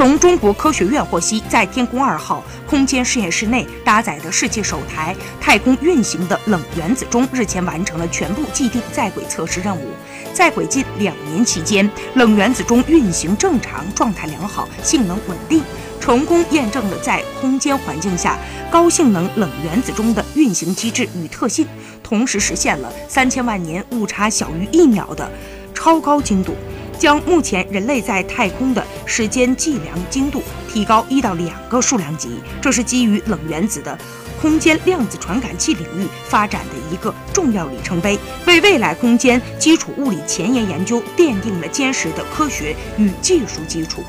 从中国科学院获悉，在天宫二号空间实验室内搭载的世界首台太空运行的冷原子钟日前完成了全部既定在轨测试任务。在轨近两年期间，冷原子钟运行正常，状态良好，性能稳定，成功验证了在空间环境下高性能冷原子钟的运行机制与特性，同时实现了三千万年误差小于一秒的超高精度。将目前人类在太空的时间计量精度提高一到两个数量级，这是基于冷原子的空间量子传感器领域发展的一个重要里程碑，为未来空间基础物理前沿研究奠定了坚实的科学与技术基础。